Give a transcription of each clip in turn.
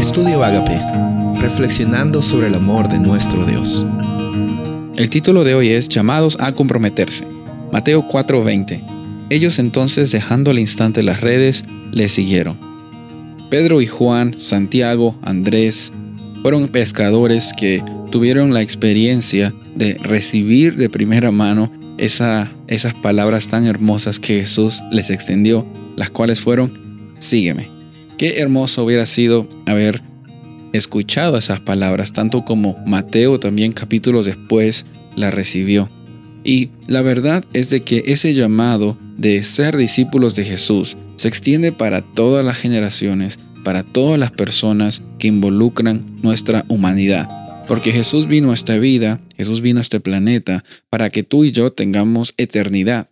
Estudio Agape, reflexionando sobre el amor de nuestro Dios. El título de hoy es Llamados a comprometerse. Mateo 4:20. Ellos entonces, dejando al instante las redes, le siguieron. Pedro y Juan, Santiago, Andrés, fueron pescadores que tuvieron la experiencia de recibir de primera mano esa, esas palabras tan hermosas que Jesús les extendió, las cuales fueron, sígueme. Qué hermoso hubiera sido haber escuchado esas palabras, tanto como Mateo también capítulos después la recibió. Y la verdad es de que ese llamado de ser discípulos de Jesús se extiende para todas las generaciones, para todas las personas que involucran nuestra humanidad. Porque Jesús vino a esta vida, Jesús vino a este planeta para que tú y yo tengamos eternidad.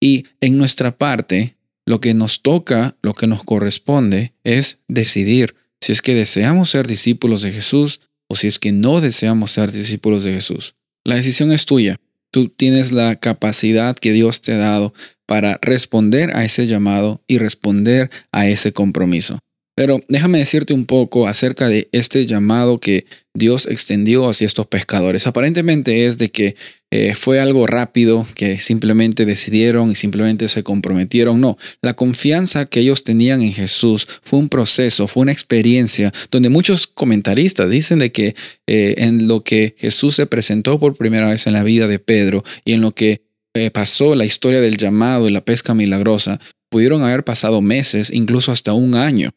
Y en nuestra parte, lo que nos toca, lo que nos corresponde es decidir si es que deseamos ser discípulos de Jesús o si es que no deseamos ser discípulos de Jesús. La decisión es tuya. Tú tienes la capacidad que Dios te ha dado para responder a ese llamado y responder a ese compromiso. Pero déjame decirte un poco acerca de este llamado que Dios extendió hacia estos pescadores. Aparentemente es de que eh, fue algo rápido, que simplemente decidieron y simplemente se comprometieron. No, la confianza que ellos tenían en Jesús fue un proceso, fue una experiencia donde muchos comentaristas dicen de que eh, en lo que Jesús se presentó por primera vez en la vida de Pedro y en lo que eh, pasó la historia del llamado y la pesca milagrosa, pudieron haber pasado meses, incluso hasta un año.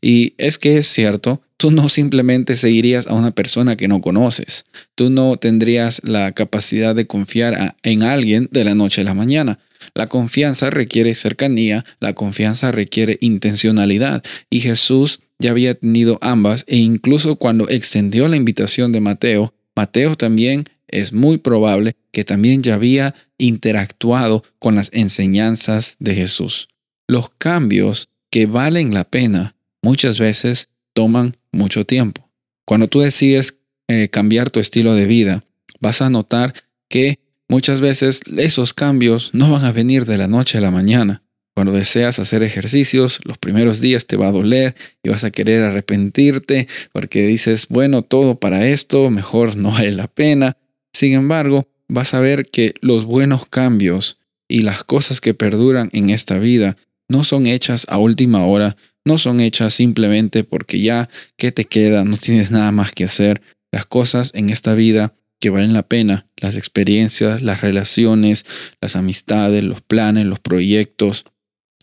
Y es que es cierto, tú no simplemente seguirías a una persona que no conoces. Tú no tendrías la capacidad de confiar en alguien de la noche a la mañana. La confianza requiere cercanía, la confianza requiere intencionalidad. Y Jesús ya había tenido ambas e incluso cuando extendió la invitación de Mateo, Mateo también es muy probable que también ya había interactuado con las enseñanzas de Jesús. Los cambios que valen la pena muchas veces toman mucho tiempo. Cuando tú decides eh, cambiar tu estilo de vida, vas a notar que muchas veces esos cambios no van a venir de la noche a la mañana. Cuando deseas hacer ejercicios, los primeros días te va a doler y vas a querer arrepentirte porque dices, bueno, todo para esto, mejor no vale la pena. Sin embargo, vas a ver que los buenos cambios y las cosas que perduran en esta vida no son hechas a última hora, no son hechas simplemente porque ya, ¿qué te queda? No tienes nada más que hacer. Las cosas en esta vida que valen la pena, las experiencias, las relaciones, las amistades, los planes, los proyectos,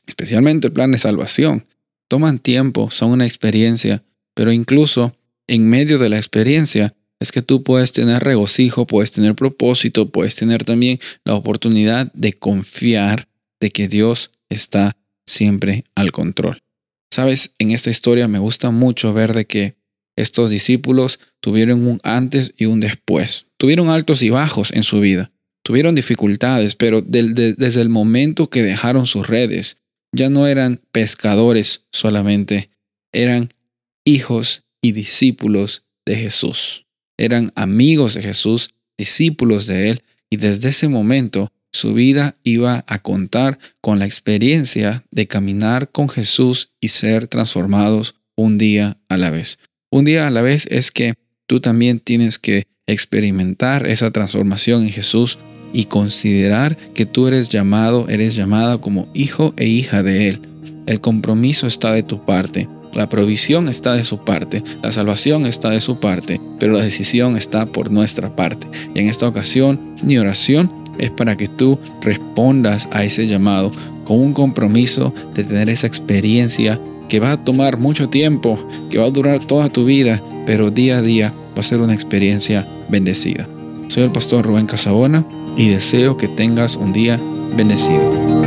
especialmente el plan de salvación, toman tiempo, son una experiencia, pero incluso en medio de la experiencia es que tú puedes tener regocijo, puedes tener propósito, puedes tener también la oportunidad de confiar de que Dios está siempre al control. Sabes, en esta historia me gusta mucho ver de que estos discípulos tuvieron un antes y un después. Tuvieron altos y bajos en su vida. Tuvieron dificultades, pero desde el momento que dejaron sus redes, ya no eran pescadores solamente, eran hijos y discípulos de Jesús. Eran amigos de Jesús, discípulos de Él, y desde ese momento su vida iba a contar con la experiencia de caminar con Jesús y ser transformados un día a la vez. Un día a la vez es que tú también tienes que experimentar esa transformación en Jesús y considerar que tú eres llamado, eres llamada como hijo e hija de Él. El compromiso está de tu parte, la provisión está de su parte, la salvación está de su parte, pero la decisión está por nuestra parte. Y en esta ocasión, mi oración es para que tú respondas a ese llamado con un compromiso de tener esa experiencia que va a tomar mucho tiempo, que va a durar toda tu vida, pero día a día va a ser una experiencia bendecida. Soy el pastor Rubén Casabona y deseo que tengas un día bendecido.